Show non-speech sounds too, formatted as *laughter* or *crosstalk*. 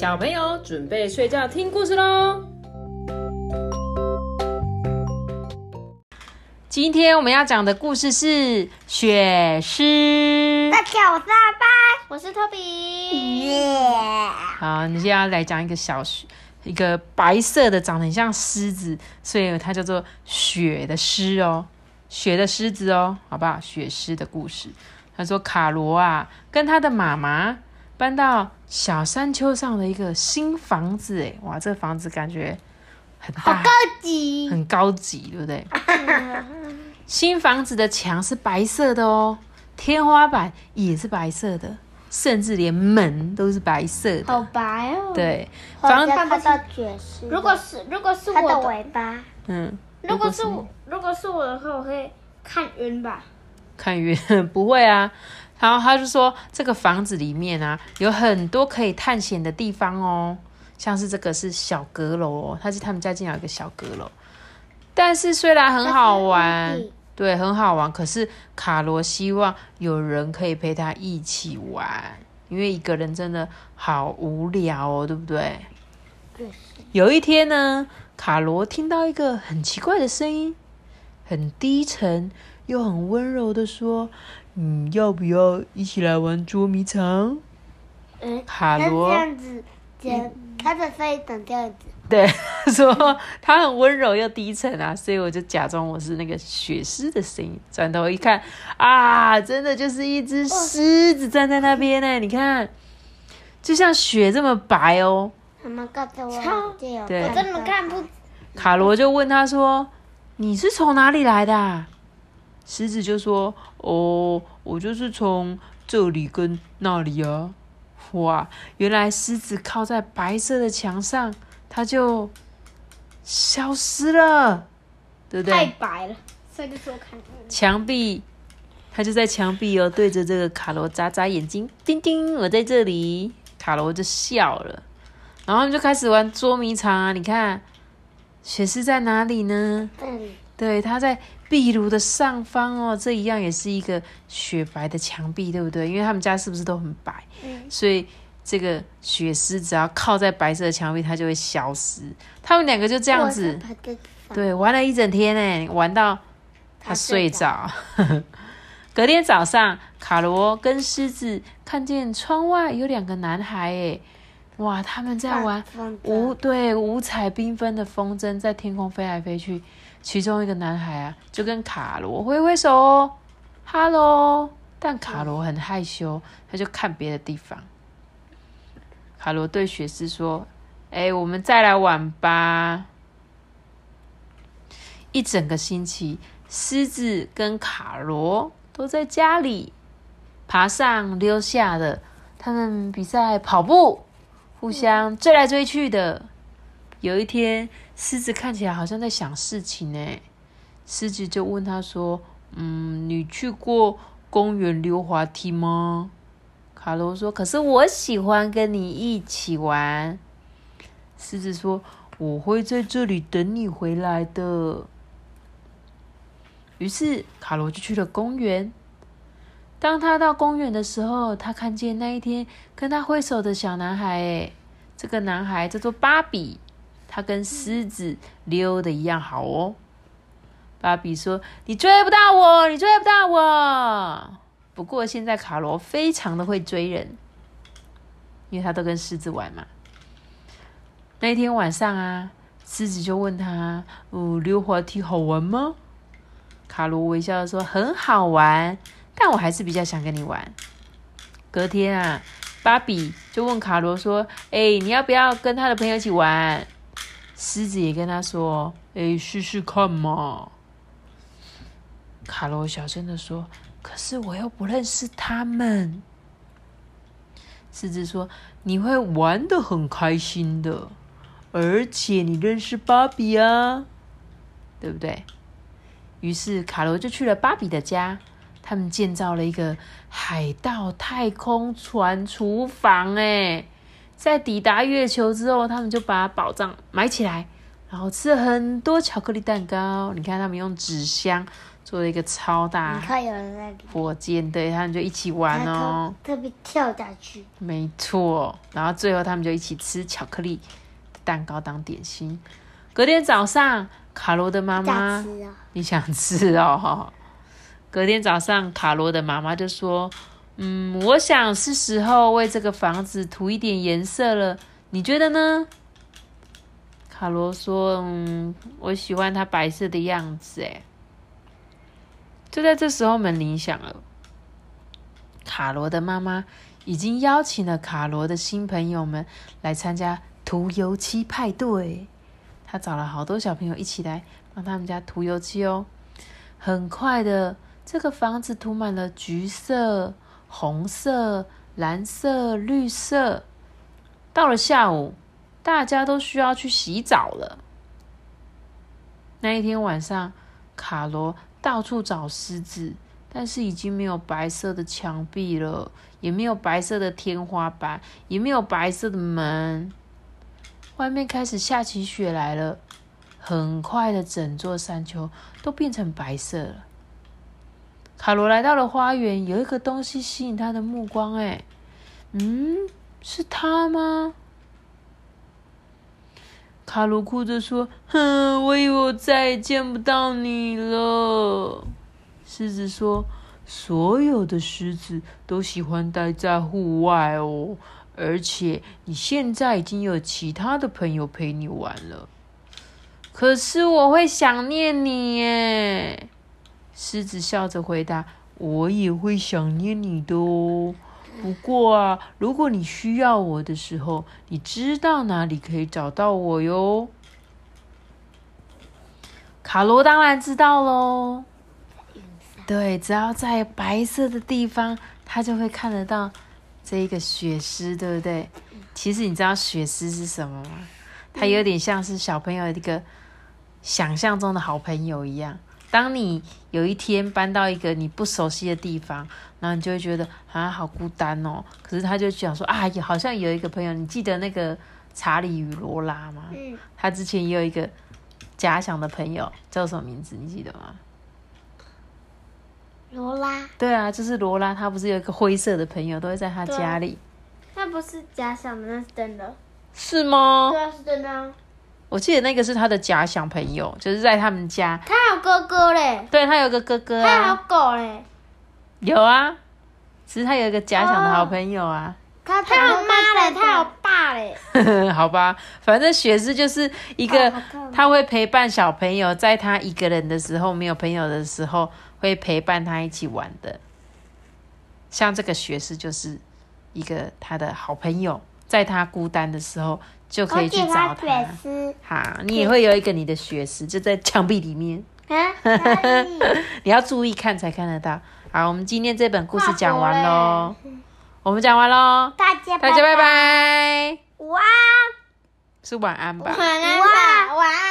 小朋友准备睡觉听故事喽。今天我们要讲的故事是雪狮。大家好，我是阿班。我是托比。耶！好，你现在要来讲一个小雪，一个白色的，长得很像狮子，所以它叫做雪的狮哦，雪的狮子哦，好不好？雪狮的故事。他说卡罗啊，跟他的妈妈搬到小山丘上的一个新房子，哎，哇，这个房子感觉很大，好高级。很高级，对不对？新房子的墙是白色的哦，天花板也是白色的，甚至连门都是白色的好。白哦。。对，房房子看不到爵士。如果是如果是我的，尾巴，嗯，如果是我如果是我的话，我会看晕吧。看晕 *laughs* 不会啊。然后他就说，这个房子里面啊，有很多可以探险的地方哦，像是这个是小阁楼哦，他是他们家竟然有一个小阁楼。但是虽然很好玩对，很好玩，可是卡罗希望有人可以陪他一起玩，因为一个人真的好无聊哦，对不对？对。有一天呢，卡罗听到一个很奇怪的声音，很低沉又很温柔的说：“嗯，要不要一起来玩捉迷藏嗯，？”它这卡罗样子，剪它的声音长这样子。对 *laughs* 说他很温柔又低沉啊，所以我就假装我是那个雪狮的声音，转头一看啊，真的就是一只狮子站在那边呢，你看，就像雪这么白哦。妈妈告诉我对我真的看不。卡罗就问他说：“你是从哪里来的、啊？”狮子就说：“哦，我就是从这里跟那里啊。”哇，原来狮子靠在白色的墙上，它就消失了，对不对太？白了，所以就说看晕。墙壁，它就在墙壁哦，对着这个卡罗眨眨眼睛，叮叮，我在这里。卡罗就笑了，然后他们就开始玩捉迷藏啊。你看，雪狮在哪里呢？这里，对，它在壁炉的上方哦，这一样也是一个雪白的墙壁，对不对？因为他们家是不是都很白？嗯所以这个雪狮只要靠在白色的墙壁，它就会消失。他们两个就这样子，对，玩了一整天呢，玩到他他睡睡着。*laughs* 隔天早上，卡罗跟狮子看见窗外有两个男孩，哎，哇，他们在玩五筝对五彩缤纷的风筝在天空飞来飞去，其中一个男孩啊就跟卡罗挥挥手哦，哈喽，但卡罗很害羞，他就看别的地方。卡罗对雪狮说：“哎、我们再来玩吧。”一整个星期，狮子跟卡罗都在家里爬上溜下的，他们比赛跑步，互相追来追去的。有一天，狮子看起来好像在想事情呢。狮子就问他说：“嗯，你去过公园溜滑梯吗？”卡罗说：“可是我喜欢跟你一起玩。”狮子说：“我会在这里等你回来的。”于是卡罗就去了公园。当他到公园的时候，他看见那一天跟他挥手的小男孩，哎，这个男孩叫做芭比，他跟狮子溜的一样好哦。芭比说：“你追不到我，你追不到我。”不过现在卡罗非常的会追人，因为他都跟狮子玩嘛。那一天晚上啊，狮子就问他：“哦，溜滑梯好玩吗？”卡罗微笑的说：“很好玩，但我还是比较想跟你玩。”隔天啊，芭比就问卡罗说：“哎、你要不要跟他的朋友一起玩？”狮子也跟他说：“哎、试试看嘛。”卡罗小声的说：“可是我又不认识他们。”狮子说：“你会玩的很开心的，而且你认识芭比啊，对不对？”于是卡罗就去了芭比的家，他们建造了一个海盗太空船厨房。哎，在抵达月球之后，他们就把宝藏埋起来，然后吃了很多巧克力蛋糕。你看，他们用纸箱做了一个超你大看有人在，火箭，对，他们就一起玩哦。特特别跳下去，没错，然后最后他们就一起吃巧克力蛋糕当点心。隔天早上，卡罗的妈大妈！你想吃哦？隔天早上，卡罗的妈妈就说：“嗯，我想是时候为这个房子涂一点颜色了，你觉得呢？”卡罗说：“嗯，我喜欢它白色的样子。”哎，就在这时候，门铃响了。卡罗的妈妈已经邀请了卡罗的新朋友们来参加涂油漆派对。他找了好多小朋友一起来帮他们家涂油漆哦。很快的，这个房子涂满了橘色、红色、蓝色、绿色。到了下午，大家都需要去洗澡了。那一天晚上，卡罗到处找狮子，但是已经没有白色的墙壁了，也没有白色的天花板，也没有白色的门。外面开始下起雪来了，很快的，整座山丘都变成白色了。卡罗来到了花园，有一个东西吸引他的目光，哎，嗯，是他吗？卡罗哭着说：“哼，我以为我再也见不到你了。”狮子说：“所有的狮子都喜欢待在户外哦。”而且你现在已经有其他的朋友陪你玩了，可是我会想念你耶。狮子笑着回答：“我也会想念你的哦。不过啊，如果你需要我的时候，你知道哪里可以找到我哟。”卡罗当然知道喽。对，只要在白色的地方，他就会看得到。这一个雪狮，对不对？其实你知道雪狮是什么吗？它有点像是小朋友一个想象中的好朋友一样。当你有一天搬到一个你不熟悉的地方，然后你就会觉得啊，好孤单哦。可是他就想说啊，好像有一个朋友。你记得那个查理与罗拉吗？嗯，他之前也有一个假想的朋友，叫什么名字？你记得吗？罗拉，对啊，就是罗拉，她不是有一个灰色的朋友，都会在她家里，那不是假想的，那是真的。是吗？对啊，是真的啊。我记得那个是他的假想朋友，就是在他们家，他有哥哥嘞，对他有个哥哥他还有啊，狗嘞，有啊，只是他有一个假想的好朋友啊，他他有妈嘞，他有爸嘞。*laughs* 好吧，反正雪芝就是一个哦他会陪伴小朋友，在他一个人的时候，没有朋友的时候，会陪伴他一起玩的。像这个学士就是一个他的好朋友，在他孤单的时候就可以去找他。雪丝，好，你也会有一个你的血丝，就在墙壁里面，啊，*laughs* 你要注意看才看得到。好，我们今天这本故事讲完喽，我们讲完喽，大家大家拜拜，哇是晚安吧？晚安吧，晚安。